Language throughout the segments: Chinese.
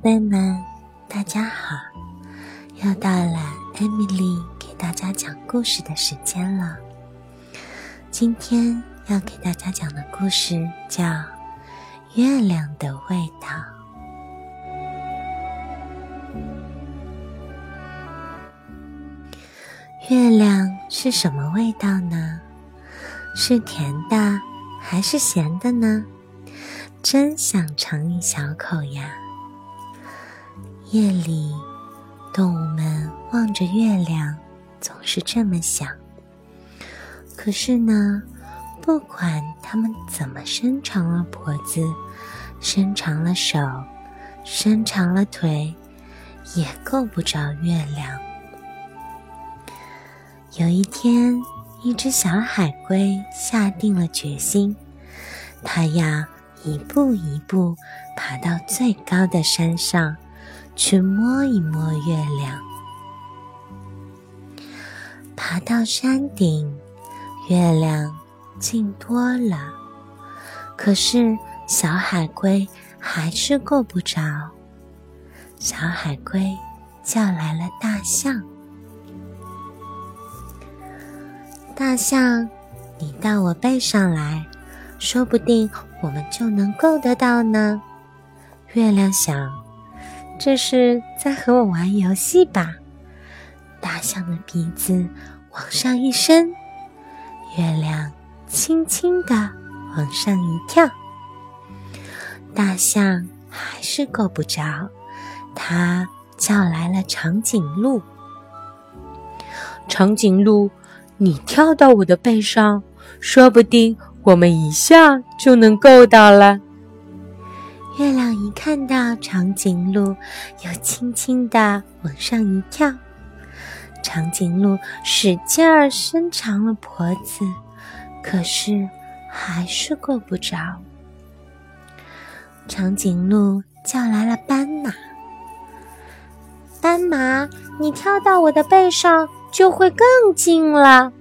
宝贝们，大家好！又到了艾米丽给大家讲故事的时间了。今天要给大家讲的故事叫《月亮的味道》。月亮是什么味道呢？是甜的还是咸的呢？真想尝一小口呀！夜里，动物们望着月亮，总是这么想。可是呢，不管它们怎么伸长了脖子、伸长了手、伸长了腿，也够不着月亮。有一天，一只小海龟下定了决心，它要。一步一步爬到最高的山上，去摸一摸月亮。爬到山顶，月亮近多了，可是小海龟还是够不着。小海龟叫来了大象：“大象，你到我背上来。”说不定我们就能够得到呢。月亮想：“这是在和我玩游戏吧？”大象的鼻子往上一伸，月亮轻轻地往上一跳。大象还是够不着，它叫来了长颈鹿：“长颈鹿，你跳到我的背上，说不定……”我们一下就能够到了。月亮一看到长颈鹿，又轻轻地往上一跳。长颈鹿使劲儿伸长了脖子，可是还是够不着。长颈鹿叫来了斑马：“斑马，你跳到我的背上，就会更近了。”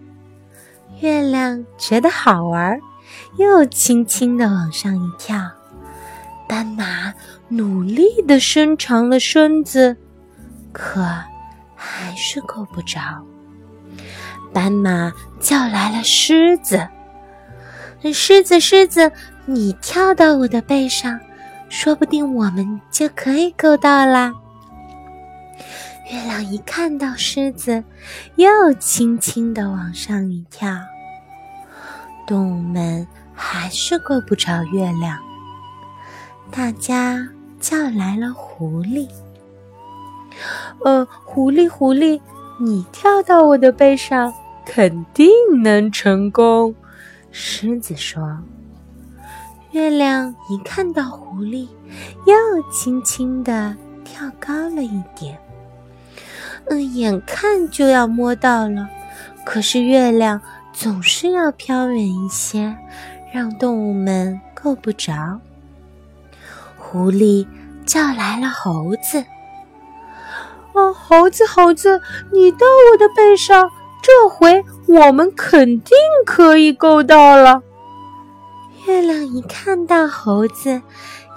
月亮觉得好玩。又轻轻地往上一跳，斑马努力地伸长了身子，可还是够不着。斑马叫来了狮子：“狮子，狮子，你跳到我的背上，说不定我们就可以够到啦。”月亮一看到狮子，又轻轻地往上一跳。动物们还是够不着月亮，大家叫来了狐狸。呃，狐狸，狐狸，你跳到我的背上，肯定能成功。狮子说。月亮一看到狐狸，又轻轻地跳高了一点。嗯，眼看就要摸到了，可是月亮。总是要飘远一些，让动物们够不着。狐狸叫来了猴子：“哦，猴子，猴子，你到我的背上，这回我们肯定可以够到了。”月亮一看到猴子，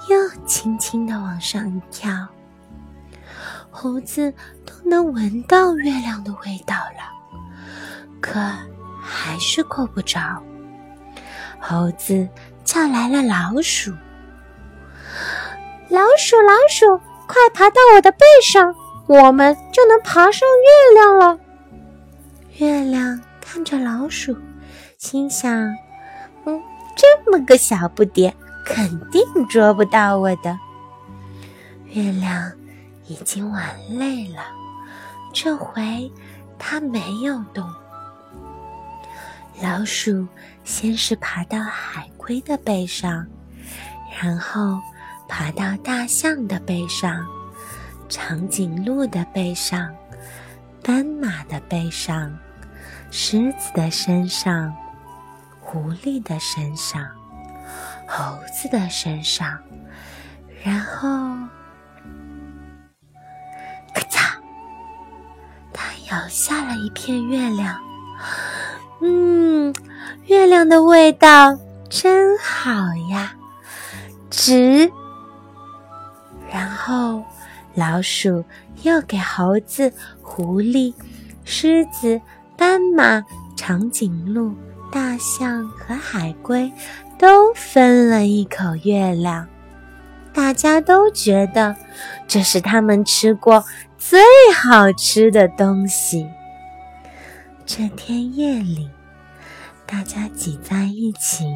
又轻轻地往上一跳。猴子都能闻到月亮的味道了，可。还是够不着。猴子叫来了老鼠：“老鼠，老鼠，快爬到我的背上，我们就能爬上月亮了。”月亮看着老鼠，心想：“嗯，这么个小不点，肯定捉不到我的。”月亮已经玩累了，这回它没有动。老鼠先是爬到海龟的背上，然后爬到大象的背上、长颈鹿的背上、斑马的背上、狮子的身上、狐狸的身上、猴子的身上，然后，咔嚓，它咬下了一片月亮。嗯，月亮的味道真好呀！值，然后，老鼠又给猴子、狐狸、狮子、斑马、长颈鹿、大象和海龟都分了一口月亮。大家都觉得这是他们吃过最好吃的东西。这天夜里，大家挤在一起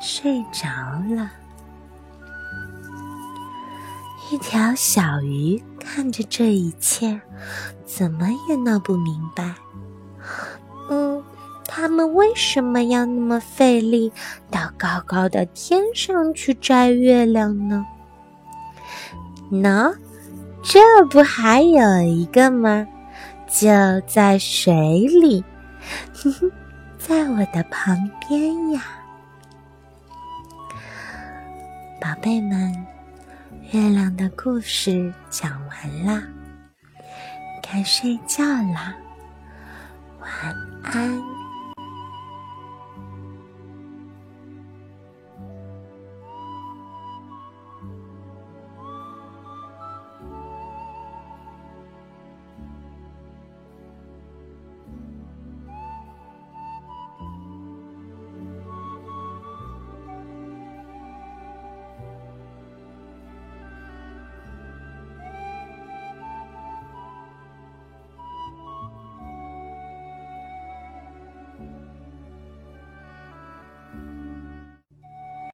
睡着了。一条小鱼看着这一切，怎么也闹不明白。嗯，他们为什么要那么费力到高高的天上去摘月亮呢？喏，这不还有一个吗？就在水里，哼哼，在我的旁边呀，宝贝们，月亮的故事讲完啦，该睡觉啦，晚安。